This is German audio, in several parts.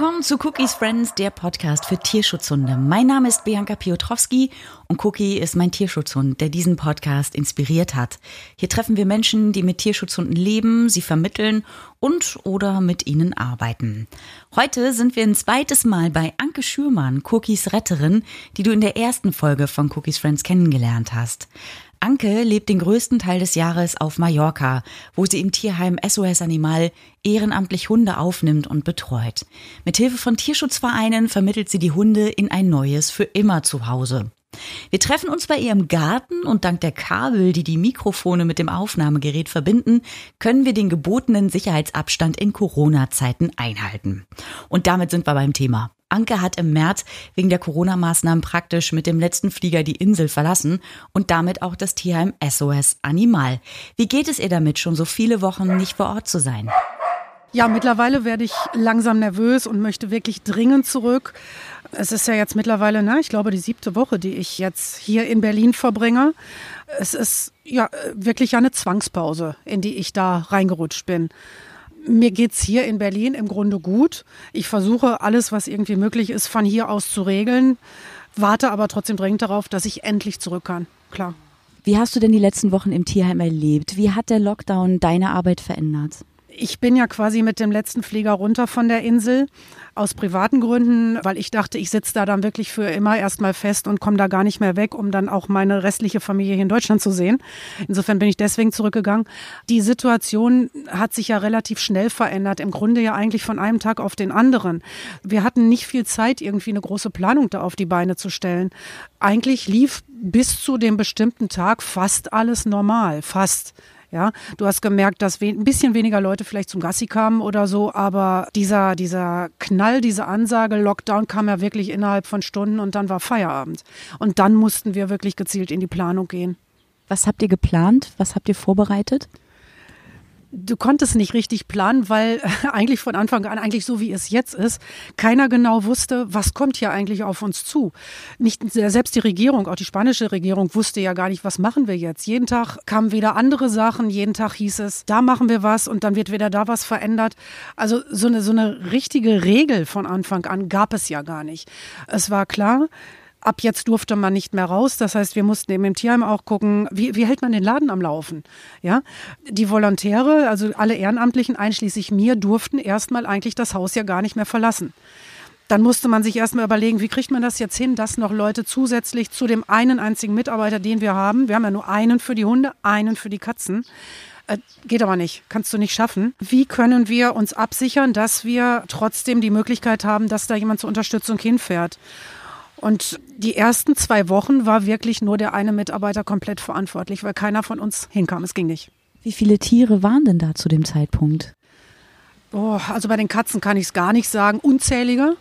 Willkommen zu Cookies Friends, der Podcast für Tierschutzhunde. Mein Name ist Bianca Piotrowski und Cookie ist mein Tierschutzhund, der diesen Podcast inspiriert hat. Hier treffen wir Menschen, die mit Tierschutzhunden leben, sie vermitteln und oder mit ihnen arbeiten. Heute sind wir ein zweites Mal bei Anke Schürmann, Cookies Retterin, die du in der ersten Folge von Cookies Friends kennengelernt hast. Anke lebt den größten Teil des Jahres auf Mallorca, wo sie im Tierheim SOS Animal ehrenamtlich Hunde aufnimmt und betreut. Mithilfe von Tierschutzvereinen vermittelt sie die Hunde in ein neues für immer Zuhause. Wir treffen uns bei ihr im Garten und dank der Kabel, die die Mikrofone mit dem Aufnahmegerät verbinden, können wir den gebotenen Sicherheitsabstand in Corona-Zeiten einhalten. Und damit sind wir beim Thema. Anke hat im März wegen der Corona-Maßnahmen praktisch mit dem letzten Flieger die Insel verlassen und damit auch das Tierheim SOS Animal. Wie geht es ihr damit, schon so viele Wochen nicht vor Ort zu sein? Ja, mittlerweile werde ich langsam nervös und möchte wirklich dringend zurück. Es ist ja jetzt mittlerweile, ne, ich glaube, die siebte Woche, die ich jetzt hier in Berlin verbringe. Es ist ja wirklich eine Zwangspause, in die ich da reingerutscht bin. Mir geht's hier in Berlin im Grunde gut. Ich versuche alles, was irgendwie möglich ist, von hier aus zu regeln, warte aber trotzdem dringend darauf, dass ich endlich zurück kann. Klar. Wie hast du denn die letzten Wochen im Tierheim erlebt? Wie hat der Lockdown deine Arbeit verändert? Ich bin ja quasi mit dem letzten Flieger runter von der Insel aus privaten Gründen, weil ich dachte, ich sitze da dann wirklich für immer erstmal fest und komme da gar nicht mehr weg, um dann auch meine restliche Familie hier in Deutschland zu sehen. Insofern bin ich deswegen zurückgegangen. Die Situation hat sich ja relativ schnell verändert, im Grunde ja eigentlich von einem Tag auf den anderen. Wir hatten nicht viel Zeit, irgendwie eine große Planung da auf die Beine zu stellen. Eigentlich lief bis zu dem bestimmten Tag fast alles normal, fast. Ja, du hast gemerkt, dass ein bisschen weniger Leute vielleicht zum Gassi kamen oder so, aber dieser, dieser Knall, diese Ansage, Lockdown kam ja wirklich innerhalb von Stunden und dann war Feierabend. Und dann mussten wir wirklich gezielt in die Planung gehen. Was habt ihr geplant? Was habt ihr vorbereitet? Du konntest nicht richtig planen, weil eigentlich von Anfang an, eigentlich so wie es jetzt ist, keiner genau wusste, was kommt hier eigentlich auf uns zu. Nicht selbst die Regierung, auch die spanische Regierung wusste ja gar nicht, was machen wir jetzt. Jeden Tag kamen wieder andere Sachen, jeden Tag hieß es, da machen wir was und dann wird wieder da was verändert. Also so eine, so eine richtige Regel von Anfang an gab es ja gar nicht. Es war klar, Ab jetzt durfte man nicht mehr raus. Das heißt, wir mussten eben im Tierheim auch gucken, wie, wie hält man den Laden am Laufen? Ja, die Volontäre, also alle Ehrenamtlichen, einschließlich mir, durften erstmal eigentlich das Haus ja gar nicht mehr verlassen. Dann musste man sich erstmal überlegen, wie kriegt man das jetzt hin, dass noch Leute zusätzlich zu dem einen einzigen Mitarbeiter, den wir haben, wir haben ja nur einen für die Hunde, einen für die Katzen, äh, geht aber nicht, kannst du nicht schaffen. Wie können wir uns absichern, dass wir trotzdem die Möglichkeit haben, dass da jemand zur Unterstützung hinfährt? Und die ersten zwei Wochen war wirklich nur der eine Mitarbeiter komplett verantwortlich, weil keiner von uns hinkam. Es ging nicht. Wie viele Tiere waren denn da zu dem Zeitpunkt? Oh, also bei den Katzen kann ich es gar nicht sagen. Unzählige.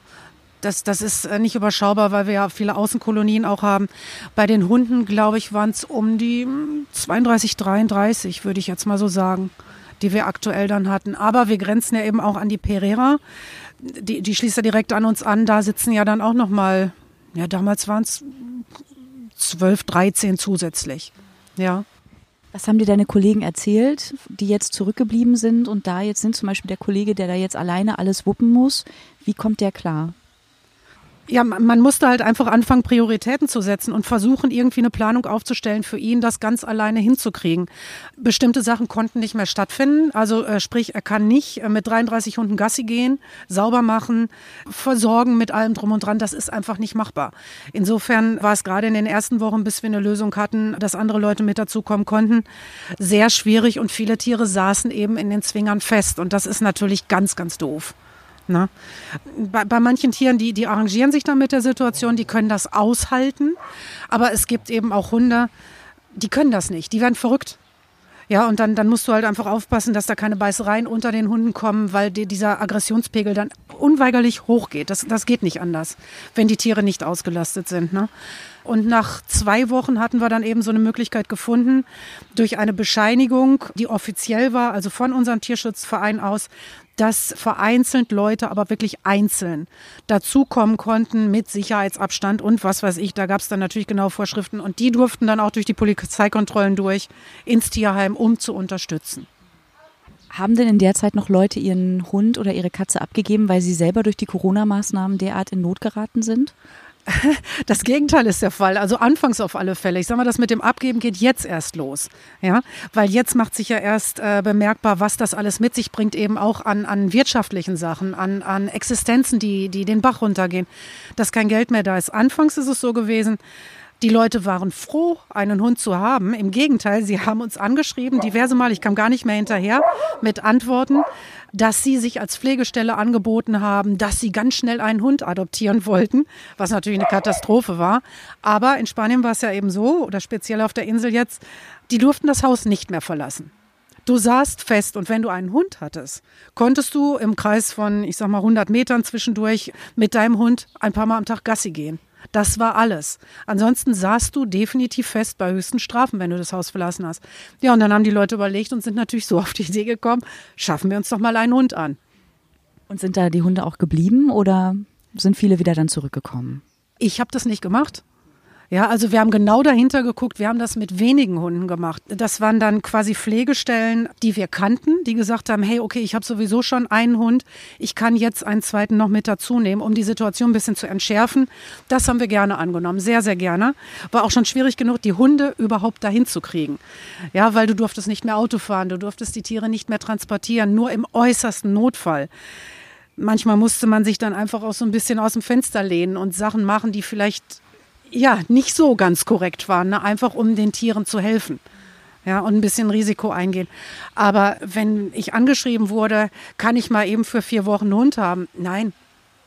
Das, das ist äh, nicht überschaubar, weil wir ja viele Außenkolonien auch haben. Bei den Hunden, glaube ich, waren es um die 32, hm, 33, würde ich jetzt mal so sagen, die wir aktuell dann hatten. Aber wir grenzen ja eben auch an die Pereira. Die, die schließt ja direkt an uns an. Da sitzen ja dann auch noch mal ja, damals waren es 12, 13 zusätzlich. Ja. Was haben dir deine Kollegen erzählt, die jetzt zurückgeblieben sind und da jetzt sind, zum Beispiel der Kollege, der da jetzt alleine alles wuppen muss? Wie kommt der klar? Ja, man musste halt einfach anfangen, Prioritäten zu setzen und versuchen, irgendwie eine Planung aufzustellen, für ihn das ganz alleine hinzukriegen. Bestimmte Sachen konnten nicht mehr stattfinden. Also äh, sprich, er kann nicht äh, mit 33 Hunden Gassi gehen, sauber machen, versorgen mit allem drum und dran. Das ist einfach nicht machbar. Insofern war es gerade in den ersten Wochen, bis wir eine Lösung hatten, dass andere Leute mit dazukommen konnten, sehr schwierig und viele Tiere saßen eben in den Zwingern fest. Und das ist natürlich ganz, ganz doof. Ne? Bei, bei manchen Tieren, die, die arrangieren sich dann mit der Situation, die können das aushalten. Aber es gibt eben auch Hunde, die können das nicht. Die werden verrückt. Ja, und dann, dann musst du halt einfach aufpassen, dass da keine Beißereien unter den Hunden kommen, weil die, dieser Aggressionspegel dann unweigerlich hochgeht. Das, das geht nicht anders, wenn die Tiere nicht ausgelastet sind. Ne? Und nach zwei Wochen hatten wir dann eben so eine Möglichkeit gefunden, durch eine Bescheinigung, die offiziell war, also von unserem Tierschutzverein aus, dass vereinzelt Leute, aber wirklich einzeln dazukommen konnten mit Sicherheitsabstand und was weiß ich. Da gab es dann natürlich genau Vorschriften und die durften dann auch durch die Polizeikontrollen durch ins Tierheim, um zu unterstützen. Haben denn in der Zeit noch Leute ihren Hund oder ihre Katze abgegeben, weil sie selber durch die Corona-Maßnahmen derart in Not geraten sind? Das Gegenteil ist der Fall. Also anfangs auf alle Fälle. Ich sage mal, das mit dem Abgeben geht jetzt erst los. Ja, weil jetzt macht sich ja erst äh, bemerkbar, was das alles mit sich bringt, eben auch an, an wirtschaftlichen Sachen, an, an Existenzen, die, die den Bach runtergehen, dass kein Geld mehr da ist. Anfangs ist es so gewesen, die Leute waren froh, einen Hund zu haben. Im Gegenteil, sie haben uns angeschrieben, diverse Mal, ich kam gar nicht mehr hinterher mit Antworten, dass sie sich als Pflegestelle angeboten haben, dass sie ganz schnell einen Hund adoptieren wollten, was natürlich eine Katastrophe war. Aber in Spanien war es ja eben so, oder speziell auf der Insel jetzt, die durften das Haus nicht mehr verlassen. Du saßt fest und wenn du einen Hund hattest, konntest du im Kreis von, ich sag mal, 100 Metern zwischendurch mit deinem Hund ein paar Mal am Tag Gassi gehen. Das war alles. Ansonsten saßt du definitiv fest bei höchsten Strafen, wenn du das Haus verlassen hast. Ja, und dann haben die Leute überlegt und sind natürlich so auf die Idee gekommen, schaffen wir uns doch mal einen Hund an. Und sind da die Hunde auch geblieben oder sind viele wieder dann zurückgekommen? Ich habe das nicht gemacht. Ja, also wir haben genau dahinter geguckt. Wir haben das mit wenigen Hunden gemacht. Das waren dann quasi Pflegestellen, die wir kannten, die gesagt haben, hey, okay, ich habe sowieso schon einen Hund. Ich kann jetzt einen zweiten noch mit dazu nehmen, um die Situation ein bisschen zu entschärfen. Das haben wir gerne angenommen, sehr, sehr gerne. War auch schon schwierig genug, die Hunde überhaupt dahin zu kriegen. Ja, weil du durftest nicht mehr Auto fahren, du durftest die Tiere nicht mehr transportieren, nur im äußersten Notfall manchmal musste man sich dann einfach auch so ein bisschen aus dem Fenster lehnen und Sachen machen, die vielleicht ja, nicht so ganz korrekt waren, ne? einfach um den Tieren zu helfen. Ja, und ein bisschen Risiko eingehen. Aber wenn ich angeschrieben wurde, kann ich mal eben für vier Wochen einen Hund haben? Nein,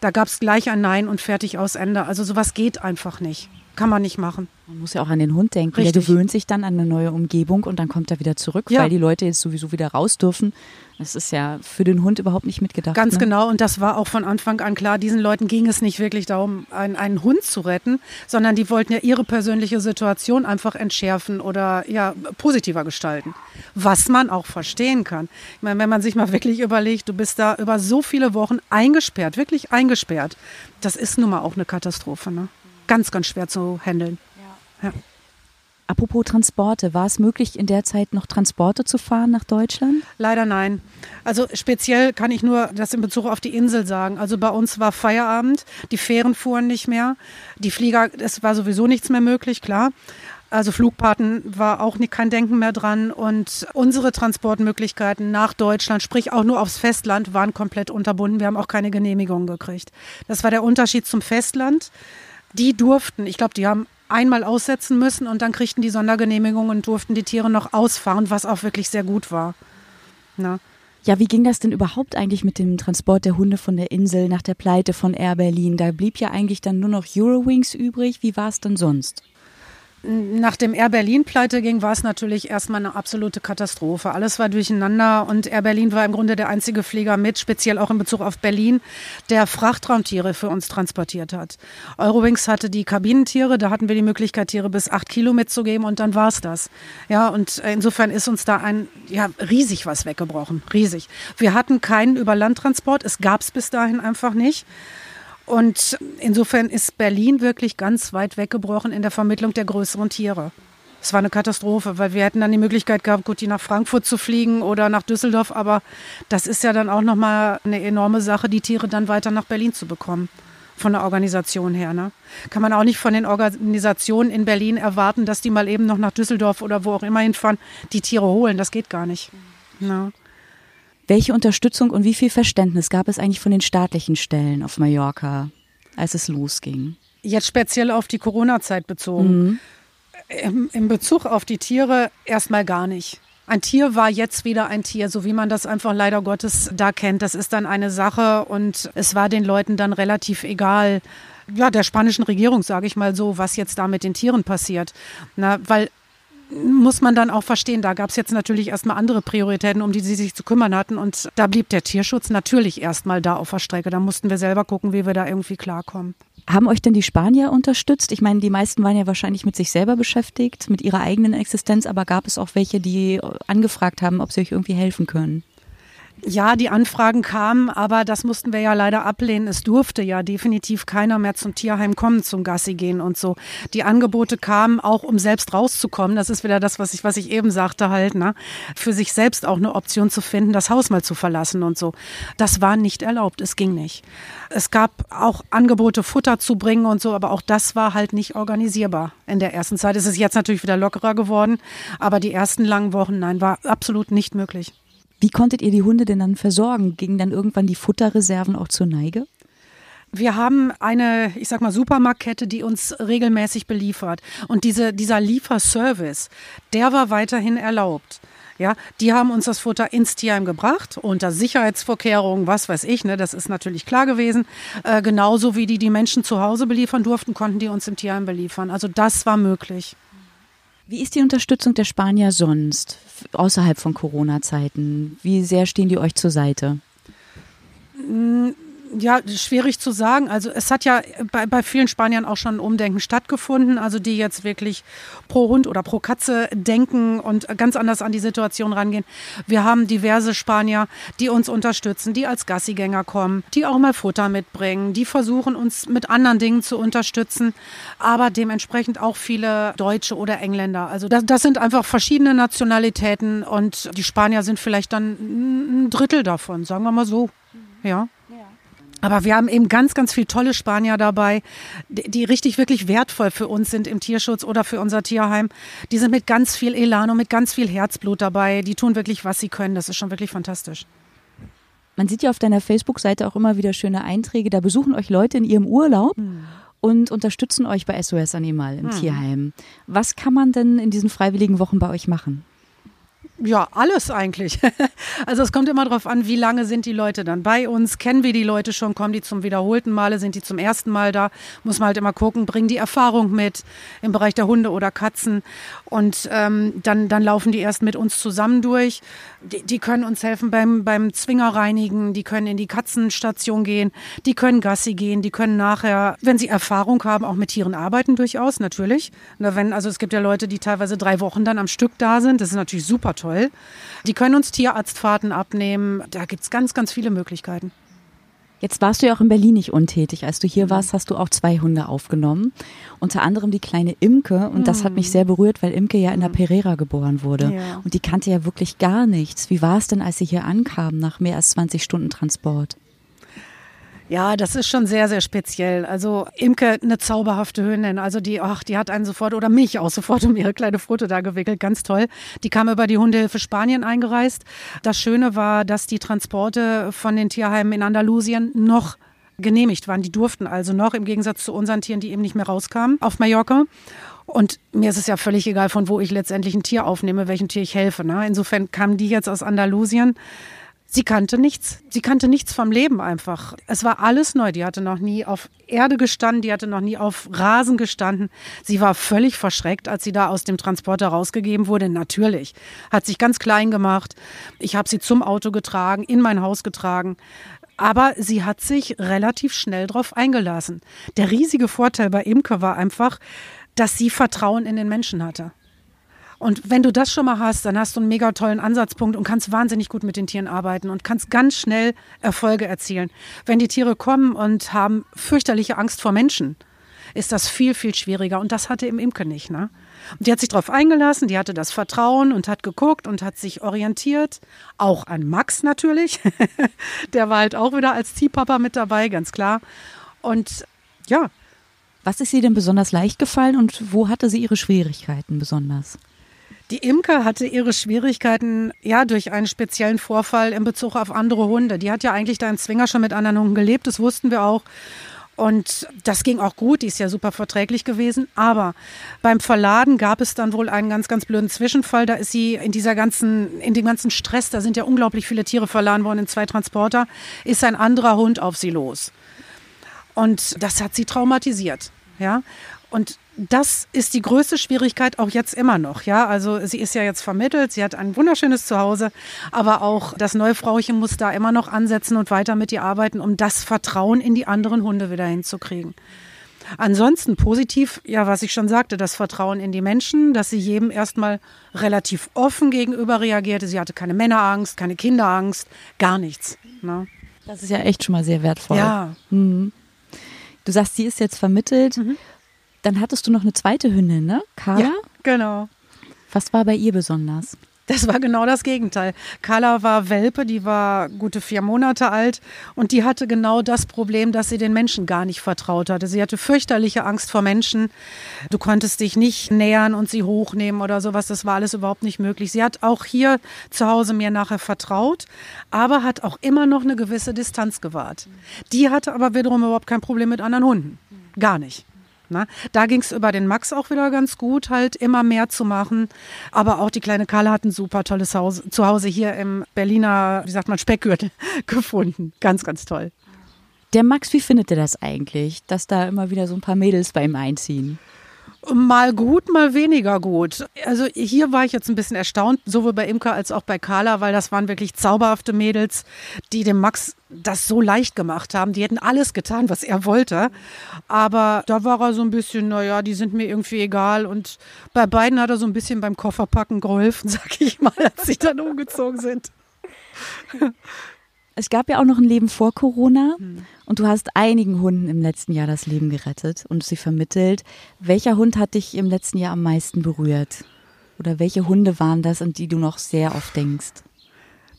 da gab es gleich ein Nein und fertig aus Ende. Also sowas geht einfach nicht. Kann man nicht machen. Man muss ja auch an den Hund denken. Richtig. Der gewöhnt sich dann an eine neue Umgebung und dann kommt er wieder zurück, ja. weil die Leute jetzt sowieso wieder raus dürfen. Das ist ja für den Hund überhaupt nicht mitgedacht. Ganz ne? genau. Und das war auch von Anfang an klar. Diesen Leuten ging es nicht wirklich darum, einen, einen Hund zu retten, sondern die wollten ja ihre persönliche Situation einfach entschärfen oder ja positiver gestalten. Was man auch verstehen kann. Ich meine, wenn man sich mal wirklich überlegt, du bist da über so viele Wochen eingesperrt, wirklich eingesperrt. Das ist nun mal auch eine Katastrophe. Ne? Ganz, ganz schwer zu handeln. Ja. ja. Apropos Transporte, war es möglich, in der Zeit noch Transporte zu fahren nach Deutschland? Leider nein. Also speziell kann ich nur das in Bezug auf die Insel sagen. Also bei uns war Feierabend, die Fähren fuhren nicht mehr, die Flieger, es war sowieso nichts mehr möglich, klar. Also Flugpaten war auch nicht, kein Denken mehr dran und unsere Transportmöglichkeiten nach Deutschland, sprich auch nur aufs Festland, waren komplett unterbunden. Wir haben auch keine Genehmigung gekriegt. Das war der Unterschied zum Festland die durften, ich glaube, die haben einmal aussetzen müssen und dann kriegten die Sondergenehmigung und durften die Tiere noch ausfahren, was auch wirklich sehr gut war. Na. Ja, wie ging das denn überhaupt eigentlich mit dem Transport der Hunde von der Insel nach der Pleite von Air Berlin? Da blieb ja eigentlich dann nur noch Eurowings übrig. Wie war es denn sonst? Nach dem Air Berlin pleite ging, war es natürlich erstmal eine absolute Katastrophe. Alles war durcheinander und Air Berlin war im Grunde der einzige Flieger mit, speziell auch in Bezug auf Berlin, der Frachtraumtiere für uns transportiert hat. Eurowings hatte die Kabinentiere, da hatten wir die Möglichkeit, Tiere bis acht Kilo mitzugeben und dann war es das. Ja, und insofern ist uns da ein, ja, riesig was weggebrochen. Riesig. Wir hatten keinen Überlandtransport, es gab es bis dahin einfach nicht. Und insofern ist Berlin wirklich ganz weit weggebrochen in der Vermittlung der größeren Tiere. Es war eine Katastrophe, weil wir hätten dann die Möglichkeit gehabt, gut, die nach Frankfurt zu fliegen oder nach Düsseldorf, aber das ist ja dann auch nochmal eine enorme Sache, die Tiere dann weiter nach Berlin zu bekommen. Von der Organisation her. Ne? Kann man auch nicht von den Organisationen in Berlin erwarten, dass die mal eben noch nach Düsseldorf oder wo auch immer hinfahren, die Tiere holen. Das geht gar nicht. Ne? Welche Unterstützung und wie viel Verständnis gab es eigentlich von den staatlichen Stellen auf Mallorca, als es losging? Jetzt speziell auf die Corona-Zeit bezogen. Mhm. Im, Im Bezug auf die Tiere erstmal gar nicht. Ein Tier war jetzt wieder ein Tier, so wie man das einfach leider Gottes da kennt. Das ist dann eine Sache und es war den Leuten dann relativ egal, ja, der spanischen Regierung, sage ich mal so, was jetzt da mit den Tieren passiert. Na, weil muss man dann auch verstehen, da gab es jetzt natürlich erstmal andere Prioritäten, um die sie sich zu kümmern hatten. Und da blieb der Tierschutz natürlich erstmal da auf der Strecke. Da mussten wir selber gucken, wie wir da irgendwie klarkommen. Haben euch denn die Spanier unterstützt? Ich meine, die meisten waren ja wahrscheinlich mit sich selber beschäftigt, mit ihrer eigenen Existenz, aber gab es auch welche, die angefragt haben, ob sie euch irgendwie helfen können? Ja, die Anfragen kamen, aber das mussten wir ja leider ablehnen. Es durfte ja definitiv keiner mehr zum Tierheim kommen, zum Gassi gehen und so. Die Angebote kamen auch, um selbst rauszukommen. Das ist wieder das, was ich, was ich eben sagte halt, ne? Für sich selbst auch eine Option zu finden, das Haus mal zu verlassen und so. Das war nicht erlaubt. Es ging nicht. Es gab auch Angebote, Futter zu bringen und so, aber auch das war halt nicht organisierbar in der ersten Zeit. Es ist jetzt natürlich wieder lockerer geworden, aber die ersten langen Wochen, nein, war absolut nicht möglich. Wie konntet ihr die Hunde denn dann versorgen? Gingen dann irgendwann die Futterreserven auch zur Neige? Wir haben eine, ich sag mal, Supermarktkette, die uns regelmäßig beliefert. Und diese, dieser Lieferservice, der war weiterhin erlaubt. Ja, die haben uns das Futter ins Tierheim gebracht, unter Sicherheitsvorkehrungen, was weiß ich, ne, das ist natürlich klar gewesen. Äh, genauso wie die die Menschen zu Hause beliefern durften, konnten die uns im Tierheim beliefern. Also das war möglich. Wie ist die Unterstützung der Spanier sonst, außerhalb von Corona-Zeiten? Wie sehr stehen die euch zur Seite? Ja, schwierig zu sagen. Also es hat ja bei, bei vielen Spaniern auch schon ein Umdenken stattgefunden, also die jetzt wirklich pro Hund oder pro Katze denken und ganz anders an die Situation rangehen. Wir haben diverse Spanier, die uns unterstützen, die als Gassigänger kommen, die auch mal Futter mitbringen, die versuchen uns mit anderen Dingen zu unterstützen, aber dementsprechend auch viele Deutsche oder Engländer. Also das, das sind einfach verschiedene Nationalitäten und die Spanier sind vielleicht dann ein Drittel davon, sagen wir mal so. Ja. Aber wir haben eben ganz, ganz viele tolle Spanier dabei, die, die, richtig wirklich wertvoll für uns sind im Tierschutz oder für unser Tierheim. Die sind mit ganz viel Elan und mit ganz viel Herzblut dabei. Die tun wirklich, was sie können. Das ist schon wirklich fantastisch. Man sieht ja auf deiner Facebook-Seite auch immer wieder schöne Einträge. Da besuchen euch Leute in ihrem Urlaub. Hm und unterstützen euch bei SOS Animal im hm. Tierheim. Was kann man denn in diesen freiwilligen Wochen bei euch machen? Ja, alles eigentlich. Also es kommt immer darauf an, wie lange sind die Leute dann bei uns, kennen wir die Leute schon, kommen die zum wiederholten Male, sind die zum ersten Mal da, muss man halt immer gucken, bringen die Erfahrung mit im Bereich der Hunde oder Katzen? Und ähm, dann, dann laufen die erst mit uns zusammen durch. Die, die können uns helfen beim, beim Zwinger reinigen, die können in die Katzenstation gehen, die können Gassi gehen, die können nachher, wenn sie Erfahrung haben, auch mit Tieren arbeiten durchaus, natürlich. Wenn, also es gibt ja Leute, die teilweise drei Wochen dann am Stück da sind, das ist natürlich super toll. Die können uns Tierarztfahrten abnehmen. Da gibt es ganz, ganz viele Möglichkeiten. Jetzt warst du ja auch in Berlin nicht untätig. Als du hier warst, hast du auch zwei Hunde aufgenommen. Unter anderem die kleine Imke. Und das hat mich sehr berührt, weil Imke ja in der Pereira geboren wurde. Ja. Und die kannte ja wirklich gar nichts. Wie war es denn, als sie hier ankam, nach mehr als 20 Stunden Transport? Ja, das ist schon sehr, sehr speziell. Also Imke, eine zauberhafte Hündin. Also die, ach, die hat einen sofort oder mich auch sofort um ihre kleine Pfote da gewickelt. Ganz toll. Die kam über die Hundehilfe Spanien eingereist. Das Schöne war, dass die Transporte von den Tierheimen in Andalusien noch genehmigt waren. Die durften also noch, im Gegensatz zu unseren Tieren, die eben nicht mehr rauskamen, auf Mallorca. Und mir ist es ja völlig egal, von wo ich letztendlich ein Tier aufnehme, welchem Tier ich helfe. Ne? Insofern kamen die jetzt aus Andalusien Sie kannte nichts. Sie kannte nichts vom Leben einfach. Es war alles neu. Die hatte noch nie auf Erde gestanden, die hatte noch nie auf Rasen gestanden. Sie war völlig verschreckt, als sie da aus dem Transporter rausgegeben wurde. Natürlich. Hat sich ganz klein gemacht. Ich habe sie zum Auto getragen, in mein Haus getragen. Aber sie hat sich relativ schnell darauf eingelassen. Der riesige Vorteil bei Imke war einfach, dass sie Vertrauen in den Menschen hatte. Und wenn du das schon mal hast, dann hast du einen mega tollen Ansatzpunkt und kannst wahnsinnig gut mit den Tieren arbeiten und kannst ganz schnell Erfolge erzielen. Wenn die Tiere kommen und haben fürchterliche Angst vor Menschen, ist das viel, viel schwieriger. Und das hatte im Imke nicht. Ne? Und die hat sich darauf eingelassen, die hatte das Vertrauen und hat geguckt und hat sich orientiert. Auch an Max natürlich. Der war halt auch wieder als Ziehpapa mit dabei, ganz klar. Und ja. Was ist ihr denn besonders leicht gefallen und wo hatte sie ihre Schwierigkeiten besonders? Die Imke hatte ihre Schwierigkeiten ja durch einen speziellen Vorfall in Bezug auf andere Hunde. Die hat ja eigentlich da in Zwinger schon mit anderen Hunden gelebt, das wussten wir auch. Und das ging auch gut, die ist ja super verträglich gewesen. Aber beim Verladen gab es dann wohl einen ganz, ganz blöden Zwischenfall. Da ist sie in dieser ganzen, in dem ganzen Stress, da sind ja unglaublich viele Tiere verladen worden in zwei Transporter, ist ein anderer Hund auf sie los. Und das hat sie traumatisiert. Ja. Und das ist die größte Schwierigkeit auch jetzt immer noch. Ja, also sie ist ja jetzt vermittelt, sie hat ein wunderschönes Zuhause, aber auch das neue Frauchen muss da immer noch ansetzen und weiter mit ihr arbeiten, um das Vertrauen in die anderen Hunde wieder hinzukriegen. Ansonsten positiv, ja, was ich schon sagte, das Vertrauen in die Menschen, dass sie jedem erstmal relativ offen gegenüber reagierte. Sie hatte keine Männerangst, keine Kinderangst, gar nichts. Ne? Das ist ja echt schon mal sehr wertvoll. Ja. Mhm. Du sagst, sie ist jetzt vermittelt. Mhm. Dann hattest du noch eine zweite Hündin, ne? Carla? Ja, genau. Was war bei ihr besonders? Das war genau das Gegenteil. Carla war Welpe, die war gute vier Monate alt und die hatte genau das Problem, dass sie den Menschen gar nicht vertraut hatte. Sie hatte fürchterliche Angst vor Menschen. Du konntest dich nicht nähern und sie hochnehmen oder sowas. Das war alles überhaupt nicht möglich. Sie hat auch hier zu Hause mir nachher vertraut, aber hat auch immer noch eine gewisse Distanz gewahrt. Die hatte aber wiederum überhaupt kein Problem mit anderen Hunden. Gar nicht. Na, da ging es über den Max auch wieder ganz gut, halt immer mehr zu machen. Aber auch die kleine Carla hat ein super tolles Haus, Zuhause hier im Berliner, wie sagt man, Speckgürtel gefunden. Ganz, ganz toll. Der Max, wie findet er das eigentlich, dass da immer wieder so ein paar Mädels bei ihm einziehen? Mal gut, mal weniger gut. Also hier war ich jetzt ein bisschen erstaunt, sowohl bei Imka als auch bei Carla, weil das waren wirklich zauberhafte Mädels, die dem Max das so leicht gemacht haben. Die hätten alles getan, was er wollte. Aber da war er so ein bisschen, naja, die sind mir irgendwie egal. Und bei beiden hat er so ein bisschen beim Kofferpacken geholfen, sag ich mal, als sie dann umgezogen sind. Es gab ja auch noch ein Leben vor Corona hm. und du hast einigen Hunden im letzten Jahr das Leben gerettet und sie vermittelt. Welcher Hund hat dich im letzten Jahr am meisten berührt? Oder welche Hunde waren das, an die du noch sehr oft denkst?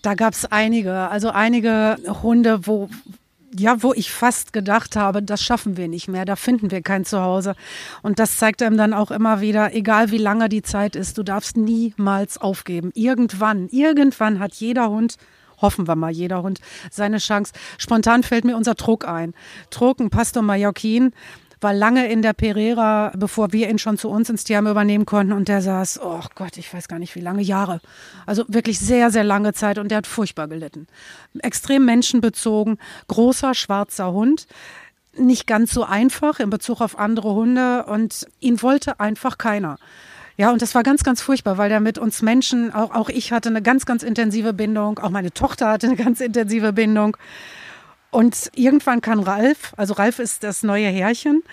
Da gab es einige, also einige Hunde, wo, ja, wo ich fast gedacht habe, das schaffen wir nicht mehr, da finden wir kein Zuhause. Und das zeigt einem dann auch immer wieder, egal wie lange die Zeit ist, du darfst niemals aufgeben. Irgendwann, irgendwann hat jeder Hund hoffen wir mal, jeder Hund seine Chance. Spontan fällt mir unser Druck ein. Druck, ein Pastor Mallorquin, war lange in der Pereira, bevor wir ihn schon zu uns ins Tierheim übernehmen konnten. Und der saß, oh Gott, ich weiß gar nicht wie lange, Jahre. Also wirklich sehr, sehr lange Zeit und der hat furchtbar gelitten. Extrem menschenbezogen, großer schwarzer Hund. Nicht ganz so einfach in Bezug auf andere Hunde und ihn wollte einfach keiner. Ja, und das war ganz, ganz furchtbar, weil der mit uns Menschen, auch, auch ich hatte eine ganz, ganz intensive Bindung, auch meine Tochter hatte eine ganz intensive Bindung. Und irgendwann kann Ralf, also Ralf ist das neue Herrchen,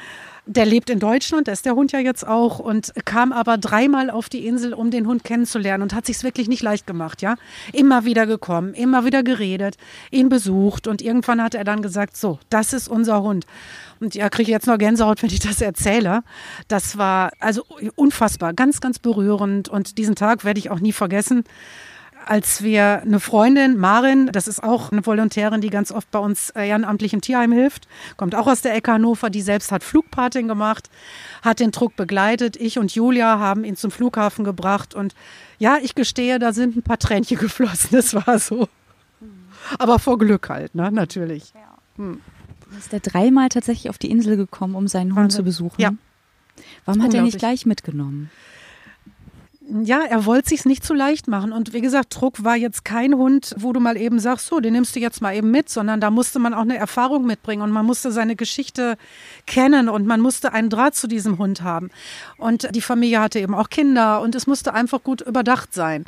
der lebt in Deutschland, da ist der Hund ja jetzt auch und kam aber dreimal auf die Insel, um den Hund kennenzulernen und hat sich wirklich nicht leicht gemacht, ja. Immer wieder gekommen, immer wieder geredet, ihn besucht und irgendwann hat er dann gesagt, so, das ist unser Hund. Und ja, kriege ich jetzt noch Gänsehaut, wenn ich das erzähle. Das war also unfassbar, ganz, ganz berührend und diesen Tag werde ich auch nie vergessen als wir eine Freundin, Marin, das ist auch eine Volontärin, die ganz oft bei uns äh, ehrenamtlich im Tierheim hilft, kommt auch aus der Ecke Hannover, die selbst hat Flugpatin gemacht, hat den Druck begleitet. Ich und Julia haben ihn zum Flughafen gebracht und ja, ich gestehe, da sind ein paar Tränchen geflossen, das war so. Aber vor Glück halt, ne, natürlich. Hm. Ist der dreimal tatsächlich auf die Insel gekommen, um seinen Hund zu besuchen? Ja. Warum hat er nicht gleich mitgenommen? ja, er wollte sich's nicht zu leicht machen. Und wie gesagt, Druck war jetzt kein Hund, wo du mal eben sagst, so, den nimmst du jetzt mal eben mit, sondern da musste man auch eine Erfahrung mitbringen und man musste seine Geschichte kennen und man musste einen Draht zu diesem Hund haben. Und die Familie hatte eben auch Kinder und es musste einfach gut überdacht sein.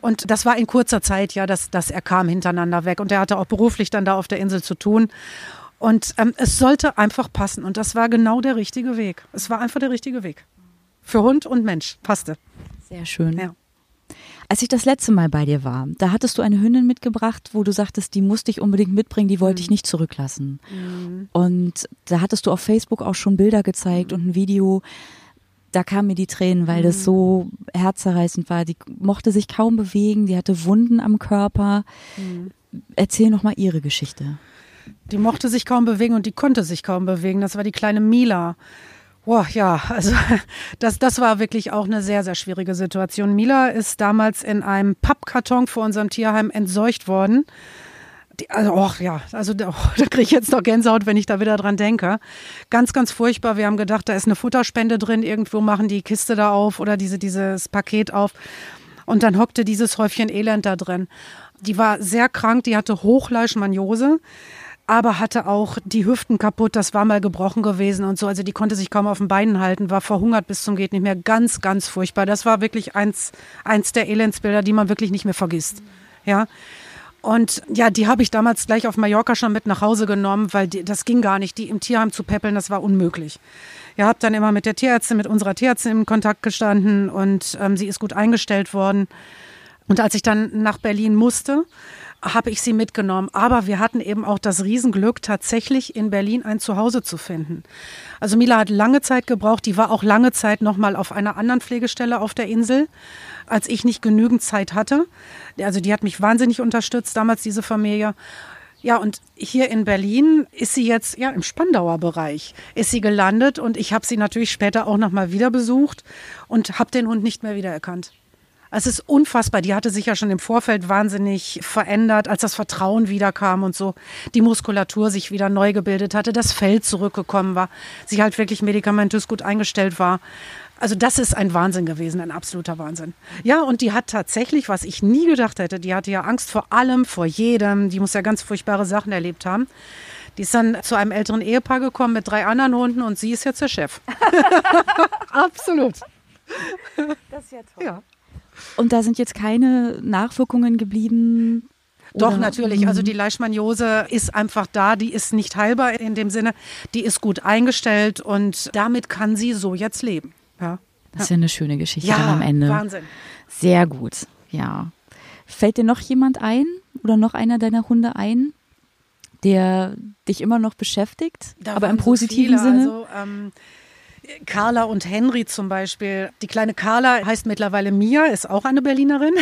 Und das war in kurzer Zeit, ja, dass, dass er kam hintereinander weg und er hatte auch beruflich dann da auf der Insel zu tun. Und ähm, es sollte einfach passen und das war genau der richtige Weg. Es war einfach der richtige Weg. Für Hund und Mensch passte. Sehr schön. Ja. Als ich das letzte Mal bei dir war, da hattest du eine Hündin mitgebracht, wo du sagtest, die musste ich unbedingt mitbringen, die wollte ich mhm. nicht zurücklassen. Mhm. Und da hattest du auf Facebook auch schon Bilder gezeigt mhm. und ein Video. Da kamen mir die Tränen, weil mhm. das so herzerreißend war. Die mochte sich kaum bewegen, die hatte Wunden am Körper. Mhm. Erzähl noch mal ihre Geschichte. Die mochte sich kaum bewegen und die konnte sich kaum bewegen. Das war die kleine Mila. Boah, ja, also das, das war wirklich auch eine sehr, sehr schwierige Situation. Mila ist damals in einem Pappkarton vor unserem Tierheim entseucht worden. Die, also, oh, ja, also oh, da kriege ich jetzt noch Gänsehaut, wenn ich da wieder dran denke. Ganz, ganz furchtbar. Wir haben gedacht, da ist eine Futterspende drin, irgendwo machen die Kiste da auf oder diese, dieses Paket auf. Und dann hockte dieses Häufchen Elend da drin. Die war sehr krank, die hatte Hochleishmaniose aber hatte auch die Hüften kaputt, das war mal gebrochen gewesen und so. Also die konnte sich kaum auf den Beinen halten, war verhungert bis zum geht nicht mehr. Ganz, ganz furchtbar. Das war wirklich eins, eins der Elendsbilder, die man wirklich nicht mehr vergisst. Ja. Und ja, die habe ich damals gleich auf Mallorca schon mit nach Hause genommen, weil die, das ging gar nicht. Die im Tierheim zu peppeln, das war unmöglich. Ja, habe dann immer mit der Tierärztin, mit unserer Tierärztin in Kontakt gestanden und ähm, sie ist gut eingestellt worden. Und als ich dann nach Berlin musste, habe ich sie mitgenommen. Aber wir hatten eben auch das Riesenglück, tatsächlich in Berlin ein Zuhause zu finden. Also Mila hat lange Zeit gebraucht. Die war auch lange Zeit noch mal auf einer anderen Pflegestelle auf der Insel, als ich nicht genügend Zeit hatte. Also die hat mich wahnsinnig unterstützt, damals diese Familie. Ja, und hier in Berlin ist sie jetzt ja im Spandauer Bereich. Ist sie gelandet und ich habe sie natürlich später auch noch mal wieder besucht und habe den Hund nicht mehr wiedererkannt. Es ist unfassbar. Die hatte sich ja schon im Vorfeld wahnsinnig verändert, als das Vertrauen wiederkam und so. Die Muskulatur sich wieder neu gebildet hatte, das Fell zurückgekommen war, sie halt wirklich medikamentös gut eingestellt war. Also das ist ein Wahnsinn gewesen, ein absoluter Wahnsinn. Ja, und die hat tatsächlich, was ich nie gedacht hätte, die hatte ja Angst vor allem, vor jedem. Die muss ja ganz furchtbare Sachen erlebt haben. Die ist dann zu einem älteren Ehepaar gekommen mit drei anderen Hunden und sie ist jetzt der Chef. Absolut. Das ist ja toll. Ja. Und da sind jetzt keine Nachwirkungen geblieben? Doch, Oder? natürlich. Also mhm. die Leishmaniose ist einfach da, die ist nicht heilbar in dem Sinne, die ist gut eingestellt und damit kann sie so jetzt leben. Ja. Das ist ja eine schöne Geschichte ja, am Ende. Wahnsinn. Sehr gut, ja. Fällt dir noch jemand ein oder noch einer deiner Hunde ein, der dich immer noch beschäftigt, da aber im positiven so viele, Sinne? Also, ähm, Carla und Henry zum Beispiel. Die kleine Carla heißt mittlerweile Mia, ist auch eine Berlinerin.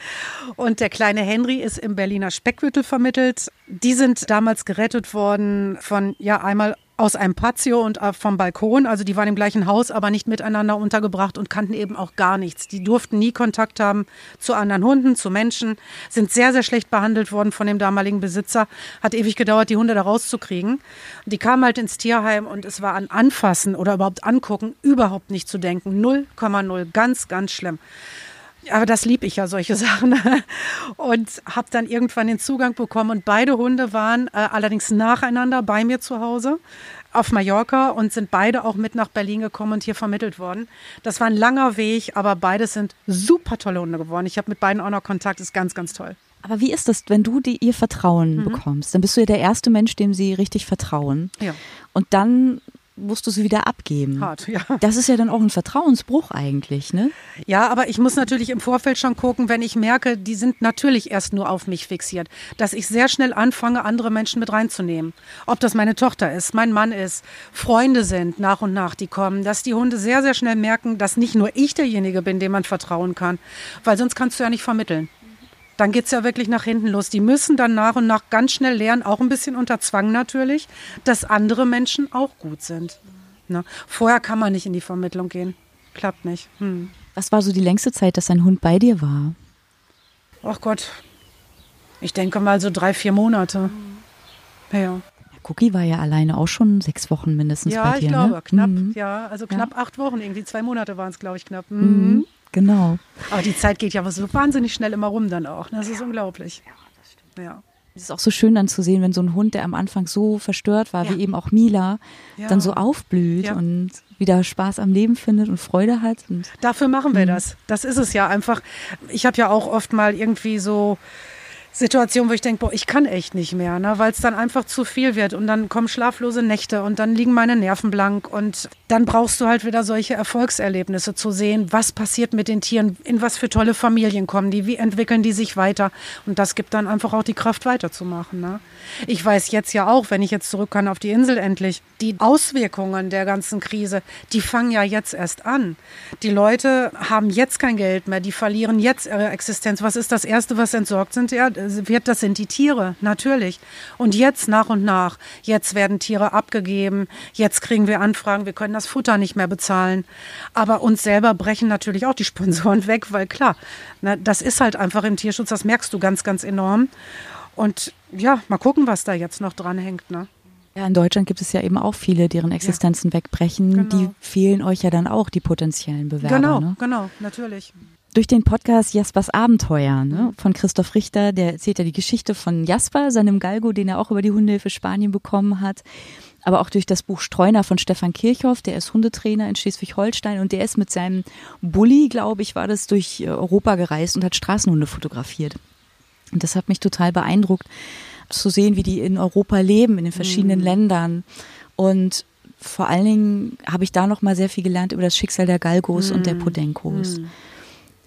Und der kleine Henry ist im Berliner Speckgürtel vermittelt. Die sind damals gerettet worden von, ja, einmal aus einem Patio und äh, vom Balkon. Also die waren im gleichen Haus, aber nicht miteinander untergebracht und kannten eben auch gar nichts. Die durften nie Kontakt haben zu anderen Hunden, zu Menschen, sind sehr, sehr schlecht behandelt worden von dem damaligen Besitzer. Hat ewig gedauert, die Hunde da rauszukriegen. Die kamen halt ins Tierheim und es war an Anfassen oder überhaupt Angucken überhaupt nicht zu denken. 0,0. Ganz, ganz schlimm. Aber das lieb ich ja, solche Sachen. Und habe dann irgendwann den Zugang bekommen. Und beide Hunde waren äh, allerdings nacheinander bei mir zu Hause auf Mallorca und sind beide auch mit nach Berlin gekommen und hier vermittelt worden. Das war ein langer Weg, aber beide sind super tolle Hunde geworden. Ich habe mit beiden auch noch Kontakt, ist ganz, ganz toll. Aber wie ist das, wenn du die, ihr Vertrauen mhm. bekommst? Dann bist du ja der erste Mensch, dem sie richtig vertrauen. Ja. Und dann musst du sie wieder abgeben. Hart, ja. Das ist ja dann auch ein Vertrauensbruch eigentlich, ne? Ja, aber ich muss natürlich im Vorfeld schon gucken, wenn ich merke, die sind natürlich erst nur auf mich fixiert, dass ich sehr schnell anfange, andere Menschen mit reinzunehmen. Ob das meine Tochter ist, mein Mann ist, Freunde sind nach und nach, die kommen, dass die Hunde sehr, sehr schnell merken, dass nicht nur ich derjenige bin, dem man vertrauen kann, weil sonst kannst du ja nicht vermitteln dann geht es ja wirklich nach hinten los. Die müssen dann nach und nach ganz schnell lernen, auch ein bisschen unter Zwang natürlich, dass andere Menschen auch gut sind. Ne? Vorher kann man nicht in die Vermittlung gehen. Klappt nicht. Hm. Was war so die längste Zeit, dass ein Hund bei dir war? Ach Gott, ich denke mal so drei, vier Monate. Ja. Cookie war ja alleine auch schon sechs Wochen mindestens ja, bei dir. Ja, ich glaube, ne? knapp, mhm. ja, also knapp ja. acht Wochen, irgendwie zwei Monate waren es, glaube ich, knapp. Mhm. Mhm. Genau. Aber die Zeit geht ja so wahnsinnig schnell immer rum dann auch. Ne? Das ist ja. unglaublich. Ja, das stimmt. Ja. Es ist auch so schön dann zu sehen, wenn so ein Hund, der am Anfang so verstört war, ja. wie eben auch Mila, ja. dann so aufblüht ja. und wieder Spaß am Leben findet und Freude hat. Und Dafür machen wir mhm. das. Das ist es ja einfach. Ich habe ja auch oft mal irgendwie so Situation, wo ich denke, boah, ich kann echt nicht mehr, ne? weil es dann einfach zu viel wird und dann kommen schlaflose Nächte und dann liegen meine Nerven blank und dann brauchst du halt wieder solche Erfolgserlebnisse zu sehen, was passiert mit den Tieren, in was für tolle Familien kommen die, wie entwickeln die sich weiter und das gibt dann einfach auch die Kraft weiterzumachen. Ne? Ich weiß jetzt ja auch, wenn ich jetzt zurück kann auf die Insel endlich, die Auswirkungen der ganzen Krise, die fangen ja jetzt erst an. Die Leute haben jetzt kein Geld mehr, die verlieren jetzt ihre Existenz. Was ist das Erste, was entsorgt sind? Ja, wird, das sind die Tiere, natürlich. Und jetzt nach und nach, jetzt werden Tiere abgegeben, jetzt kriegen wir Anfragen, wir können das Futter nicht mehr bezahlen. Aber uns selber brechen natürlich auch die Sponsoren weg, weil klar, na, das ist halt einfach im Tierschutz, das merkst du ganz, ganz enorm. Und ja, mal gucken, was da jetzt noch dran hängt. Ne? Ja, in Deutschland gibt es ja eben auch viele, deren Existenzen ja. wegbrechen. Genau. Die fehlen euch ja dann auch, die potenziellen Bewerber. Genau, ne? genau, natürlich durch den Podcast Jaspers Abenteuer ne, von Christoph Richter, der erzählt ja die Geschichte von Jasper, seinem Galgo, den er auch über die Hundehilfe Spanien bekommen hat. Aber auch durch das Buch Streuner von Stefan Kirchhoff, der ist Hundetrainer in Schleswig-Holstein und der ist mit seinem Bulli, glaube ich, war das durch Europa gereist und hat Straßenhunde fotografiert. Und das hat mich total beeindruckt, zu sehen, wie die in Europa leben, in den verschiedenen mhm. Ländern. Und vor allen Dingen habe ich da noch mal sehr viel gelernt über das Schicksal der Galgos mhm. und der mhm. Podenkos. Mhm.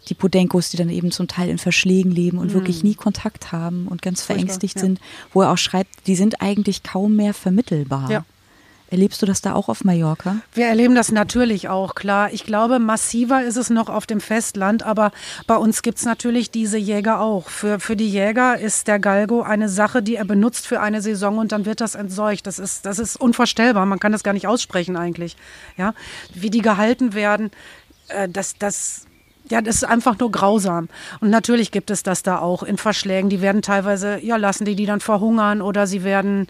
Die Podenkos, die dann eben zum Teil in Verschlägen leben und mhm. wirklich nie Kontakt haben und ganz verängstigt ja. sind, wo er auch schreibt, die sind eigentlich kaum mehr vermittelbar. Ja. Erlebst du das da auch auf Mallorca? Wir erleben das natürlich auch, klar. Ich glaube, massiver ist es noch auf dem Festland, aber bei uns gibt es natürlich diese Jäger auch. Für, für die Jäger ist der Galgo eine Sache, die er benutzt für eine Saison und dann wird das entseucht. Das ist, das ist unvorstellbar. Man kann das gar nicht aussprechen eigentlich. Ja? Wie die gehalten werden, äh, das, das, ja, das ist einfach nur grausam. Und natürlich gibt es das da auch in Verschlägen. Die werden teilweise, ja, lassen die die dann verhungern oder sie werden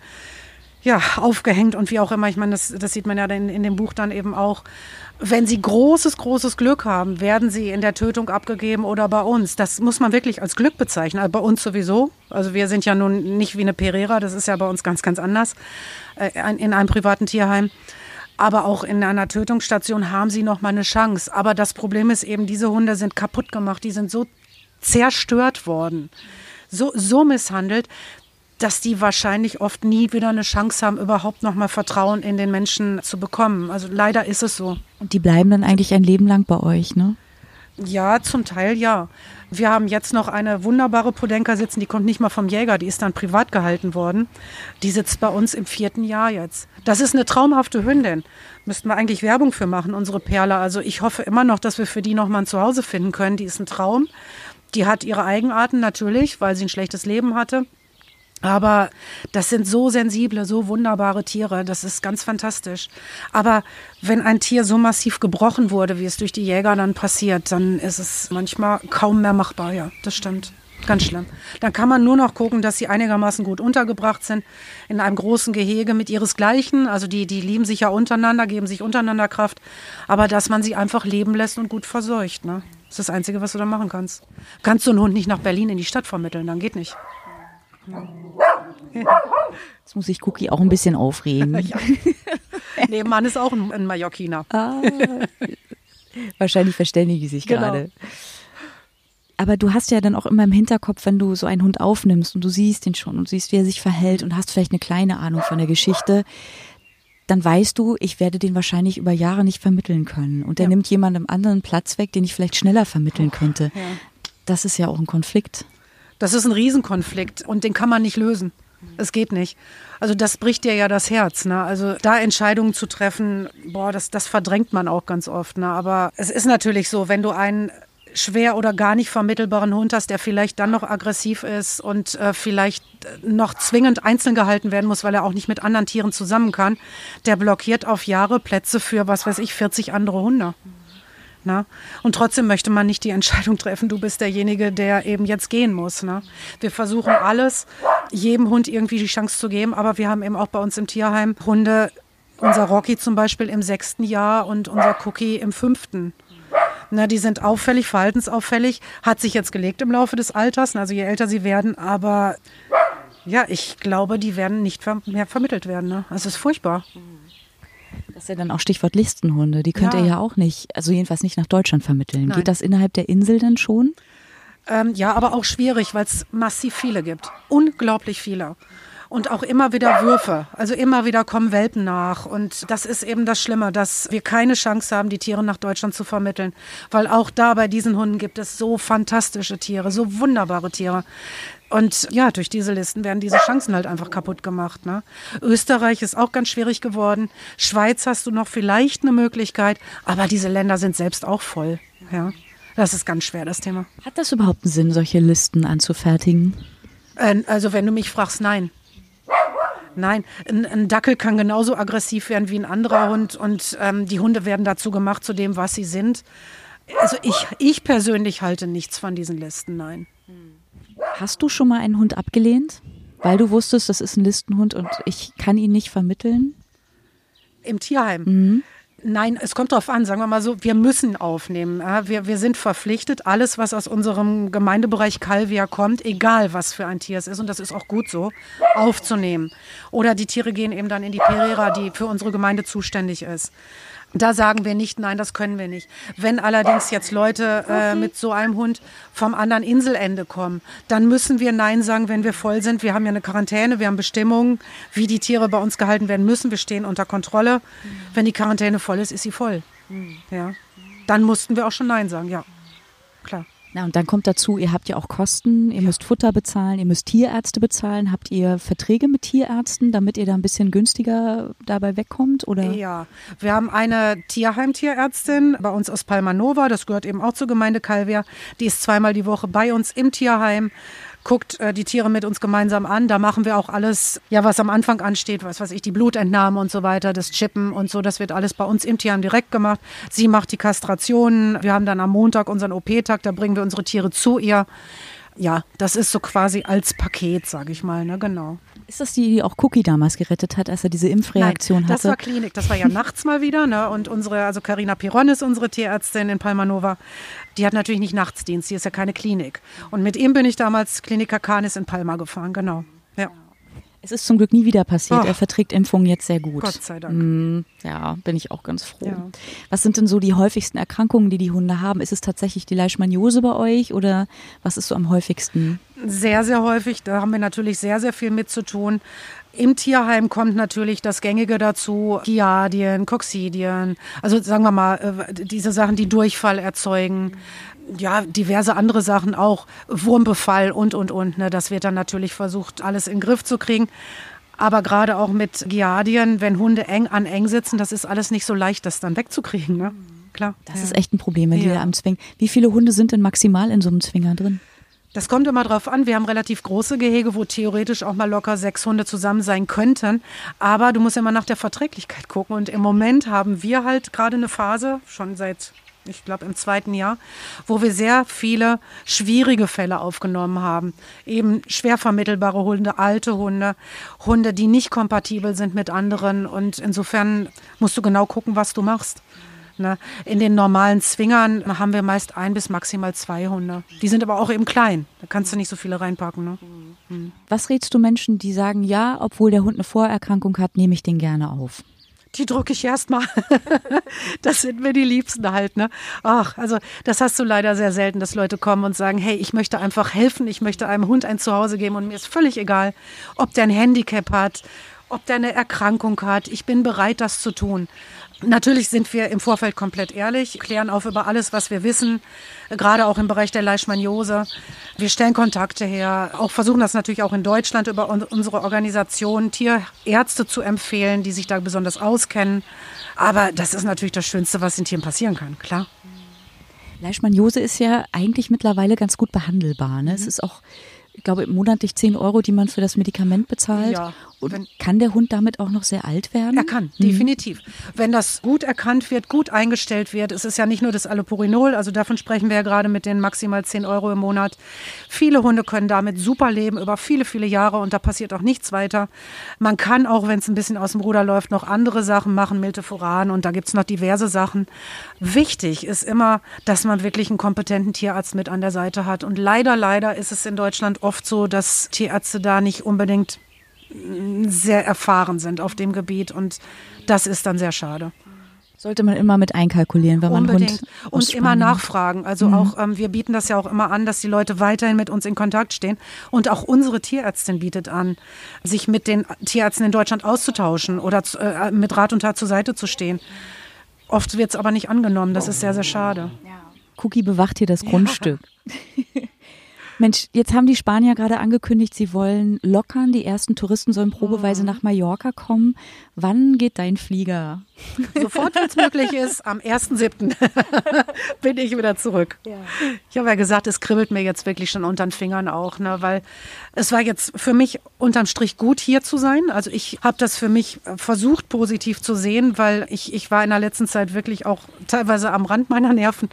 ja, aufgehängt und wie auch immer. Ich meine, das, das sieht man ja in, in dem Buch dann eben auch. Wenn sie großes, großes Glück haben, werden sie in der Tötung abgegeben oder bei uns. Das muss man wirklich als Glück bezeichnen. Also bei uns sowieso. Also wir sind ja nun nicht wie eine Pereira, das ist ja bei uns ganz, ganz anders äh, in einem privaten Tierheim. Aber auch in einer Tötungsstation haben sie noch mal eine Chance. Aber das Problem ist eben, diese Hunde sind kaputt gemacht, die sind so zerstört worden, so, so misshandelt, dass die wahrscheinlich oft nie wieder eine Chance haben, überhaupt noch mal Vertrauen in den Menschen zu bekommen. Also leider ist es so. Und die bleiben dann eigentlich ein Leben lang bei euch, ne? Ja, zum Teil ja. Wir haben jetzt noch eine wunderbare Podenka sitzen, die kommt nicht mal vom Jäger, die ist dann privat gehalten worden. Die sitzt bei uns im vierten Jahr jetzt. Das ist eine traumhafte Hündin. Müssten wir eigentlich Werbung für machen, unsere Perle. Also ich hoffe immer noch, dass wir für die noch mal ein Zuhause finden können. Die ist ein Traum. Die hat ihre Eigenarten natürlich, weil sie ein schlechtes Leben hatte. Aber das sind so sensible, so wunderbare Tiere. Das ist ganz fantastisch. Aber wenn ein Tier so massiv gebrochen wurde, wie es durch die Jäger dann passiert, dann ist es manchmal kaum mehr machbar. Ja, das stimmt. Ganz schlimm. Dann kann man nur noch gucken, dass sie einigermaßen gut untergebracht sind in einem großen Gehege mit ihresgleichen. Also die, die lieben sich ja untereinander, geben sich untereinander Kraft. Aber dass man sie einfach leben lässt und gut verseucht. Ne? Das ist das Einzige, was du da machen kannst. Kannst du einen Hund nicht nach Berlin in die Stadt vermitteln, dann geht nicht. Jetzt muss ich Cookie auch ein bisschen aufregen. ja. Nee, Mann ist auch ein Mallorquiner. Ah, wahrscheinlich verständigen die sich genau. gerade. Aber du hast ja dann auch immer im Hinterkopf, wenn du so einen Hund aufnimmst und du siehst ihn schon und siehst, wie er sich verhält und hast vielleicht eine kleine Ahnung von der Geschichte, dann weißt du, ich werde den wahrscheinlich über Jahre nicht vermitteln können. Und der ja. nimmt jemandem anderen Platz weg, den ich vielleicht schneller vermitteln könnte. Ja. Das ist ja auch ein Konflikt. Das ist ein Riesenkonflikt und den kann man nicht lösen. Es geht nicht. Also das bricht dir ja das Herz. Ne? Also da Entscheidungen zu treffen, boah, das, das verdrängt man auch ganz oft. Ne? Aber es ist natürlich so, wenn du einen schwer oder gar nicht vermittelbaren Hund hast, der vielleicht dann noch aggressiv ist und äh, vielleicht noch zwingend einzeln gehalten werden muss, weil er auch nicht mit anderen Tieren zusammen kann, der blockiert auf Jahre Plätze für, was weiß ich, 40 andere Hunde. Ne? Und trotzdem möchte man nicht die Entscheidung treffen, du bist derjenige, der eben jetzt gehen muss. Ne? Wir versuchen alles, jedem Hund irgendwie die Chance zu geben, aber wir haben eben auch bei uns im Tierheim Hunde, unser Rocky zum Beispiel im sechsten Jahr und unser Cookie im fünften. Na, die sind auffällig, verhaltensauffällig, hat sich jetzt gelegt im Laufe des Alters, also je älter sie werden, aber ja, ich glaube, die werden nicht mehr vermittelt werden. Ne? Das ist furchtbar. Das ist ja dann auch Stichwort Listenhunde. Die könnt ja. ihr ja auch nicht, also jedenfalls nicht nach Deutschland vermitteln. Nein. Geht das innerhalb der Insel denn schon? Ähm, ja, aber auch schwierig, weil es massiv viele gibt. Unglaublich viele. Und auch immer wieder Würfe. Also immer wieder kommen Welpen nach. Und das ist eben das Schlimme, dass wir keine Chance haben, die Tiere nach Deutschland zu vermitteln. Weil auch da bei diesen Hunden gibt es so fantastische Tiere, so wunderbare Tiere. Und ja, durch diese Listen werden diese Chancen halt einfach kaputt gemacht. Ne? Österreich ist auch ganz schwierig geworden. Schweiz hast du noch vielleicht eine Möglichkeit, aber diese Länder sind selbst auch voll. Ja? Das ist ganz schwer, das Thema. Hat das überhaupt einen Sinn, solche Listen anzufertigen? Äh, also wenn du mich fragst, nein. Nein, ein, ein, Dackel kann genauso aggressiv werden wie ein anderer Hund und ähm, die Hunde werden dazu gemacht, zu dem, was sie sind. Also ich, ich persönlich halte nichts von diesen Listen, nein. Hast du schon mal einen Hund abgelehnt, weil du wusstest, das ist ein Listenhund und ich kann ihn nicht vermitteln? Im Tierheim? Mhm. Nein, es kommt darauf an, sagen wir mal so, wir müssen aufnehmen. Wir, wir sind verpflichtet, alles, was aus unserem Gemeindebereich Calvia kommt, egal was für ein Tier es ist, und das ist auch gut so, aufzunehmen. Oder die Tiere gehen eben dann in die Pereira, die für unsere Gemeinde zuständig ist. Da sagen wir nicht, nein, das können wir nicht. Wenn allerdings jetzt Leute äh, mit so einem Hund vom anderen Inselende kommen, dann müssen wir Nein sagen, wenn wir voll sind. Wir haben ja eine Quarantäne, wir haben Bestimmungen, wie die Tiere bei uns gehalten werden müssen. Wir stehen unter Kontrolle. Wenn die Quarantäne voll ist, ist sie voll. Ja. Dann mussten wir auch schon Nein sagen, ja. Klar. Na, und dann kommt dazu, ihr habt ja auch Kosten, ihr müsst Futter bezahlen, ihr müsst Tierärzte bezahlen. Habt ihr Verträge mit Tierärzten, damit ihr da ein bisschen günstiger dabei wegkommt? Oder? Ja, wir haben eine Tierheimtierärztin bei uns aus Palmanova, das gehört eben auch zur Gemeinde Calvia. Die ist zweimal die Woche bei uns im Tierheim guckt äh, die Tiere mit uns gemeinsam an. Da machen wir auch alles, ja, was am Anfang ansteht, was weiß ich, die Blutentnahme und so weiter, das Chippen und so. Das wird alles bei uns im Tierheim direkt gemacht. Sie macht die Kastrationen. Wir haben dann am Montag unseren OP-Tag, da bringen wir unsere Tiere zu ihr. Ja, das ist so quasi als Paket, sage ich mal, ne, genau. Ist das die, die auch Cookie damals gerettet hat, als er diese Impfreaktion Nein, hatte? Das war Klinik, das war ja nachts mal wieder. Ne? Und unsere, also Carina Piron ist unsere Tierärztin in Palmanova. Die hat natürlich nicht Nachtsdienst, die ist ja keine Klinik. Und mit ihm bin ich damals Klinika Canis in Palma gefahren, genau. Ja. Es ist zum Glück nie wieder passiert. Oh. Er verträgt Impfungen jetzt sehr gut. Gott sei Dank. Mm, ja, bin ich auch ganz froh. Ja. Was sind denn so die häufigsten Erkrankungen, die die Hunde haben? Ist es tatsächlich die Leishmaniose bei euch oder was ist so am häufigsten? Sehr, sehr häufig. Da haben wir natürlich sehr, sehr viel mit zu tun. Im Tierheim kommt natürlich das Gängige dazu, Giardien, Coccidien, also sagen wir mal, äh, diese Sachen, die Durchfall erzeugen. Ja, diverse andere Sachen auch, Wurmbefall und, und, und. Ne? Das wird dann natürlich versucht, alles in den Griff zu kriegen. Aber gerade auch mit Giardien, wenn Hunde eng an eng sitzen, das ist alles nicht so leicht, das dann wegzukriegen. Ne? Klar. Das ja. ist echt ein Problem, wenn die Ja. da am Zwingen. Wie viele Hunde sind denn maximal in so einem Zwinger drin? Das kommt immer drauf an. Wir haben relativ große Gehege, wo theoretisch auch mal locker sechs Hunde zusammen sein könnten. Aber du musst immer nach der Verträglichkeit gucken. Und im Moment haben wir halt gerade eine Phase, schon seit, ich glaube, im zweiten Jahr, wo wir sehr viele schwierige Fälle aufgenommen haben. Eben schwer vermittelbare Hunde, alte Hunde, Hunde, die nicht kompatibel sind mit anderen. Und insofern musst du genau gucken, was du machst. Ne? In den normalen Zwingern haben wir meist ein bis maximal zwei Hunde. Die sind aber auch eben klein. Da kannst du nicht so viele reinpacken. Ne? Was rätst du Menschen, die sagen, ja, obwohl der Hund eine Vorerkrankung hat, nehme ich den gerne auf? Die drücke ich erstmal. das sind mir die Liebsten halt, ne? Ach, also das hast du leider sehr selten, dass Leute kommen und sagen, hey, ich möchte einfach helfen, ich möchte einem Hund ein Zuhause geben und mir ist völlig egal, ob der ein Handicap hat, ob der eine Erkrankung hat. Ich bin bereit, das zu tun. Natürlich sind wir im Vorfeld komplett ehrlich, klären auf über alles, was wir wissen, gerade auch im Bereich der Leishmaniose. Wir stellen Kontakte her, auch versuchen das natürlich auch in Deutschland über un unsere Organisation Tierärzte zu empfehlen, die sich da besonders auskennen. Aber das ist natürlich das Schönste, was den Tieren passieren kann, klar. Leishmaniose ist ja eigentlich mittlerweile ganz gut behandelbar. Ne? Mhm. Es ist auch, ich glaube, monatlich 10 Euro, die man für das Medikament bezahlt. Ja, Und wenn- kann der Hund damit auch noch sehr alt werden? Er kann, definitiv. Wenn das gut erkannt wird, gut eingestellt wird, es ist ja nicht nur das Allopurinol, also davon sprechen wir ja gerade mit den maximal 10 Euro im Monat. Viele Hunde können damit super leben über viele, viele Jahre und da passiert auch nichts weiter. Man kann auch, wenn es ein bisschen aus dem Ruder läuft, noch andere Sachen machen, Miltefuran und da gibt es noch diverse Sachen. Wichtig ist immer, dass man wirklich einen kompetenten Tierarzt mit an der Seite hat. Und leider, leider ist es in Deutschland oft so, dass Tierärzte da nicht unbedingt sehr erfahren sind auf dem Gebiet und das ist dann sehr schade. Sollte man immer mit einkalkulieren, wenn man Unbedingt. Hund Und immer nachfragen. Also auch, ähm, wir bieten das ja auch immer an, dass die Leute weiterhin mit uns in Kontakt stehen. Und auch unsere Tierärztin bietet an, sich mit den Tierärzten in Deutschland auszutauschen oder zu, äh, mit Rat und Tat zur Seite zu stehen. Oft wird es aber nicht angenommen. Das ist sehr, sehr schade. Cookie bewacht hier das Grundstück. Mensch, jetzt haben die Spanier gerade angekündigt, sie wollen lockern. Die ersten Touristen sollen probeweise Mhm. nach Mallorca kommen. Wann geht dein Flieger? Sofort, wenn es möglich ist, am 1.7. bin ich wieder zurück. Ich habe ja gesagt, es kribbelt mir jetzt wirklich schon unter den Fingern auch, ne, weil es war jetzt für mich unterm Strich gut, hier zu sein. Also ich habe das für mich versucht, positiv zu sehen, weil ich, ich war in der letzten Zeit wirklich auch teilweise am Rand meiner Nerven.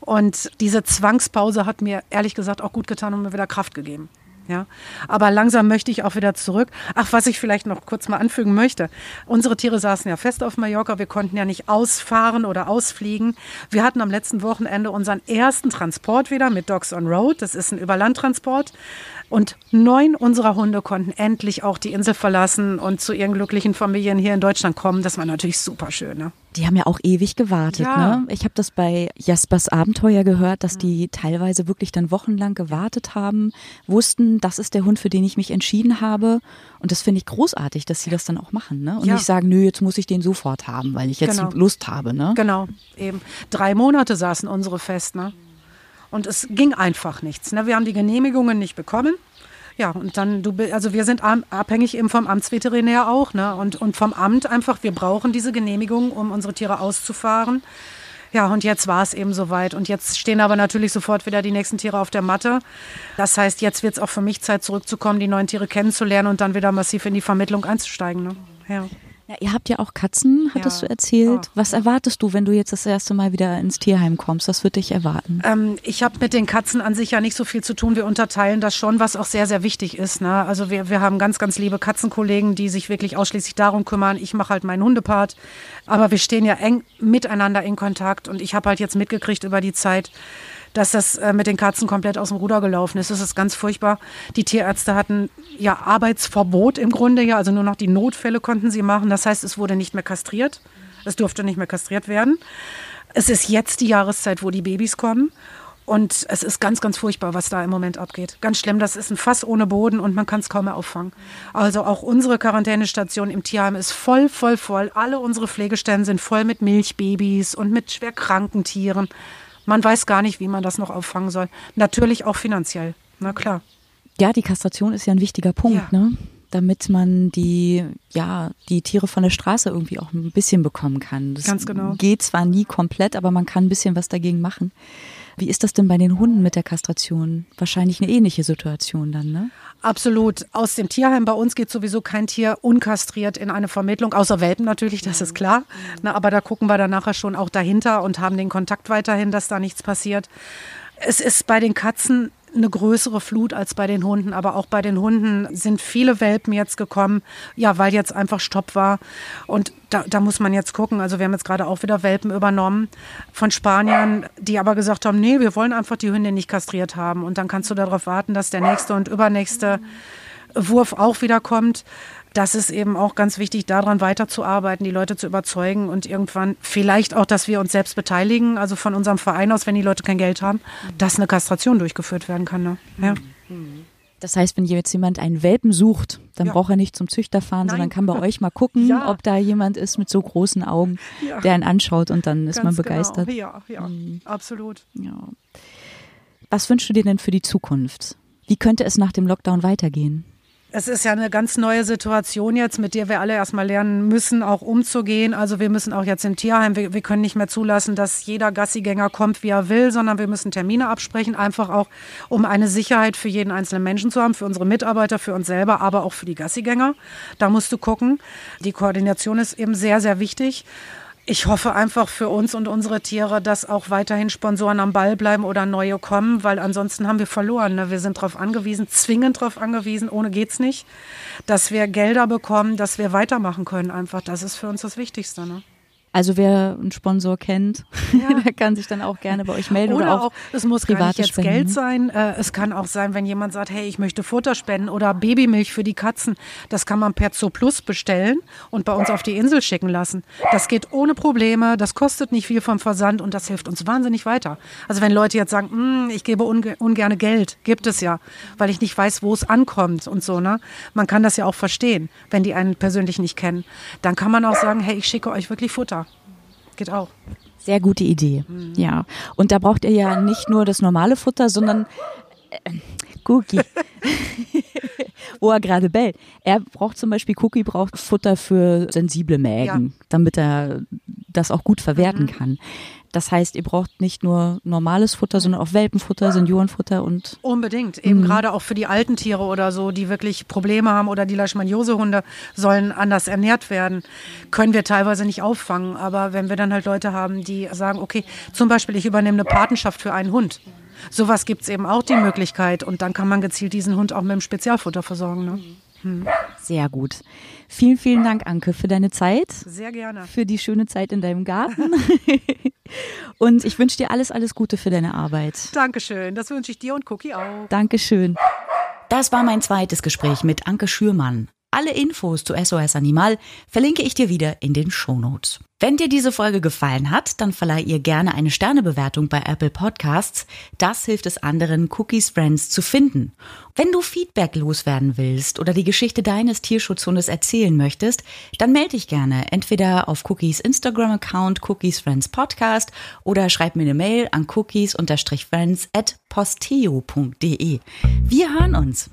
Und diese Zwangspause hat mir ehrlich gesagt auch gut getan und mir wieder Kraft gegeben. Ja, aber langsam möchte ich auch wieder zurück. Ach, was ich vielleicht noch kurz mal anfügen möchte. Unsere Tiere saßen ja fest auf Mallorca. Wir konnten ja nicht ausfahren oder ausfliegen. Wir hatten am letzten Wochenende unseren ersten Transport wieder mit Dogs on Road. Das ist ein Überlandtransport. Und neun unserer Hunde konnten endlich auch die Insel verlassen und zu ihren glücklichen Familien hier in Deutschland kommen. Das war natürlich super schön. Ne? Die haben ja auch ewig gewartet. Ja. Ne? Ich habe das bei Jaspers Abenteuer gehört, dass die teilweise wirklich dann wochenlang gewartet haben, wussten, das ist der Hund, für den ich mich entschieden habe. Und das finde ich großartig, dass sie das dann auch machen. Ne? Und Ja. nicht sagen, nö, jetzt muss ich den sofort haben, weil ich jetzt Genau. Lust habe. Ne? Genau, eben. Drei Monate saßen unsere fest, ne? Und es ging einfach nichts. Ne? Wir haben die Genehmigungen nicht bekommen. Ja, und dann, du, also wir sind abhängig eben vom Amtsveterinär auch, ne? Und, und vom Amt einfach, wir brauchen diese Genehmigung, um unsere Tiere auszufahren. Ja, und jetzt war es eben soweit. Und jetzt stehen aber natürlich sofort wieder die nächsten Tiere auf der Matte. Das heißt, jetzt wird es auch für mich Zeit zurückzukommen, die neuen Tiere kennenzulernen und dann wieder massiv in die Vermittlung einzusteigen. Ne? Ja. Ja, ihr habt ja auch Katzen, hattest Ja. du erzählt. Ja. Was erwartest du, wenn du jetzt das erste Mal wieder ins Tierheim kommst? Was wird dich erwarten? Ähm, ich habe mit den Katzen an sich ja nicht so viel zu tun. Wir unterteilen das schon, was auch sehr, sehr wichtig ist. Ne? Also wir, wir haben ganz, ganz liebe Katzenkollegen, die sich wirklich ausschließlich darum kümmern. Ich mache halt meinen Hundepart. Aber wir stehen ja eng miteinander in Kontakt. Und ich habe halt jetzt mitgekriegt über die Zeit, dass das äh, mit den Katzen komplett aus dem Ruder gelaufen ist. Das ist ganz furchtbar. Die Tierärzte hatten ja Arbeitsverbot im Grunde ja, also nur noch die Notfälle konnten sie machen. Das heißt, es wurde nicht mehr kastriert. Es durfte nicht mehr kastriert werden. Es ist jetzt die Jahreszeit, wo die Babys kommen. Und es ist ganz, ganz furchtbar, was da im Moment abgeht. Ganz schlimm, das ist ein Fass ohne Boden und man kann es kaum mehr auffangen. Also auch unsere Quarantänestation im Tierheim ist voll, voll, voll. Alle unsere Pflegestellen sind voll mit Milchbabys und mit schwer kranken Tieren. Man weiß gar nicht, wie man das noch auffangen soll. Natürlich auch finanziell. Na klar. Ja, die Kastration ist ja ein wichtiger Punkt, Ja. ne? Damit man die, ja, die Tiere von der Straße irgendwie auch ein bisschen bekommen kann. Das Ganz genau. geht zwar nie komplett, aber man kann ein bisschen was dagegen machen. Wie ist das denn bei den Hunden mit der Kastration? Wahrscheinlich eine ähnliche Situation dann, ne? Absolut. Aus dem Tierheim bei uns geht sowieso kein Tier unkastriert in eine Vermittlung, außer Welpen natürlich, das ist klar. Na, aber da gucken wir dann nachher schon auch dahinter und haben den Kontakt weiterhin, dass da nichts passiert. Es ist bei den Katzen eine größere Flut als bei den Hunden, aber auch bei den Hunden sind viele Welpen jetzt gekommen, ja, weil jetzt einfach Stopp war. Und da, da muss man jetzt gucken. Also wir haben jetzt gerade auch wieder Welpen übernommen von Spaniern, die aber gesagt haben, nee, wir wollen einfach die Hündin nicht kastriert haben. Und dann kannst du darauf warten, dass der nächste und übernächste Wurf auch wieder kommt. Das ist eben auch ganz wichtig, daran weiterzuarbeiten, die Leute zu überzeugen und irgendwann vielleicht auch, dass wir uns selbst beteiligen, also von unserem Verein aus, wenn die Leute kein Geld haben, dass eine Kastration durchgeführt werden kann. Ne? Ja. Das heißt, wenn jetzt jemand einen Welpen sucht, dann Ja. braucht er nicht zum Züchter fahren, sondern Nein. kann bei euch mal gucken, Ja. ob da jemand ist mit so großen Augen, Ja. der ihn anschaut und dann ist man Ganz begeistert. Genau. Ja, ja, absolut. Ja. Was wünschst du dir denn für die Zukunft? Wie könnte es nach dem Lockdown weitergehen? Es ist ja eine ganz neue Situation jetzt, mit der wir alle erstmal lernen müssen, auch umzugehen. Also wir müssen auch jetzt im Tierheim, wir, wir können nicht mehr zulassen, dass jeder Gassigänger kommt, wie er will, sondern wir müssen Termine absprechen, einfach auch, um eine Sicherheit für jeden einzelnen Menschen zu haben, für unsere Mitarbeiter, für uns selber, aber auch für die Gassigänger. Da musst du gucken. Die Koordination ist eben sehr, sehr wichtig. Ich hoffe einfach für uns und unsere Tiere, dass auch weiterhin Sponsoren am Ball bleiben oder neue kommen, weil ansonsten haben wir verloren. Ne? Wir sind darauf angewiesen, zwingend darauf angewiesen, ohne geht's nicht, dass wir Gelder bekommen, dass wir weitermachen können. Einfach, das ist für uns das Wichtigste. Ne? Also wer einen Sponsor kennt, der kann sich dann auch gerne bei euch melden oder, Oder auch, auch es muss gar nicht jetzt Spenden, Geld sein. Äh, es kann auch sein, wenn jemand sagt, hey, ich möchte Futter spenden oder Babymilch für die Katzen. Das kann man per Zooplus bestellen und bei uns auf die Insel schicken lassen. Das geht ohne Probleme, das kostet nicht viel vom Versand und das hilft uns wahnsinnig weiter. Also wenn Leute jetzt sagen, "Hm, ich gebe unge ungerne Geld, gibt es ja, weil ich nicht weiß, wo es ankommt und so. Ne? Man kann das ja auch verstehen, wenn die einen persönlich nicht kennen. Dann kann man auch sagen, hey, ich schicke euch wirklich Futter. Geht auch. Sehr gute Idee. Mhm. Ja. Und da braucht ihr ja nicht nur das normale Futter, sondern äh, Cookie. Wo er gerade bellt. Er braucht zum Beispiel, Cookie braucht Futter für sensible Mägen, Ja. Mhm. damit er das auch gut verwerten kann. Das heißt, ihr braucht nicht nur normales Futter, sondern auch Welpenfutter, Seniorenfutter und Unbedingt. Eben gerade auch für die alten Tiere oder so, die wirklich Probleme haben oder die Leishmaniose-Hunde sollen anders ernährt werden, können wir teilweise nicht auffangen. Aber wenn wir dann halt Leute haben, die sagen, okay, zum Beispiel ich übernehme eine Patenschaft für einen Hund. Sowas gibt es eben auch die Möglichkeit und dann kann man gezielt diesen Hund auch mit dem Spezialfutter versorgen. Ne? sehr gut. Vielen, vielen Dank, Anke, für deine Zeit. Sehr gerne. für die schöne Zeit in deinem Garten. Und ich wünsche dir alles, alles Gute für deine Arbeit. Dankeschön. Das wünsche ich dir und Cookie auch. Dankeschön. Das war mein zweites Gespräch mit Anke Schürmann. Alle Infos zu SOS Animal verlinke ich dir wieder in den Shownotes. Wenn dir diese Folge gefallen hat, dann verleih ihr gerne eine Sternebewertung bei Apple Podcasts. Das hilft es anderen, Cookies Friends zu finden. Wenn du Feedback loswerden willst oder die Geschichte deines Tierschutzhundes erzählen möchtest, dann melde dich gerne entweder auf Cookies Instagram-Account Cookies Friends Podcast oder schreib mir eine Mail an cookies-friends at posteo.de. Wir hören uns.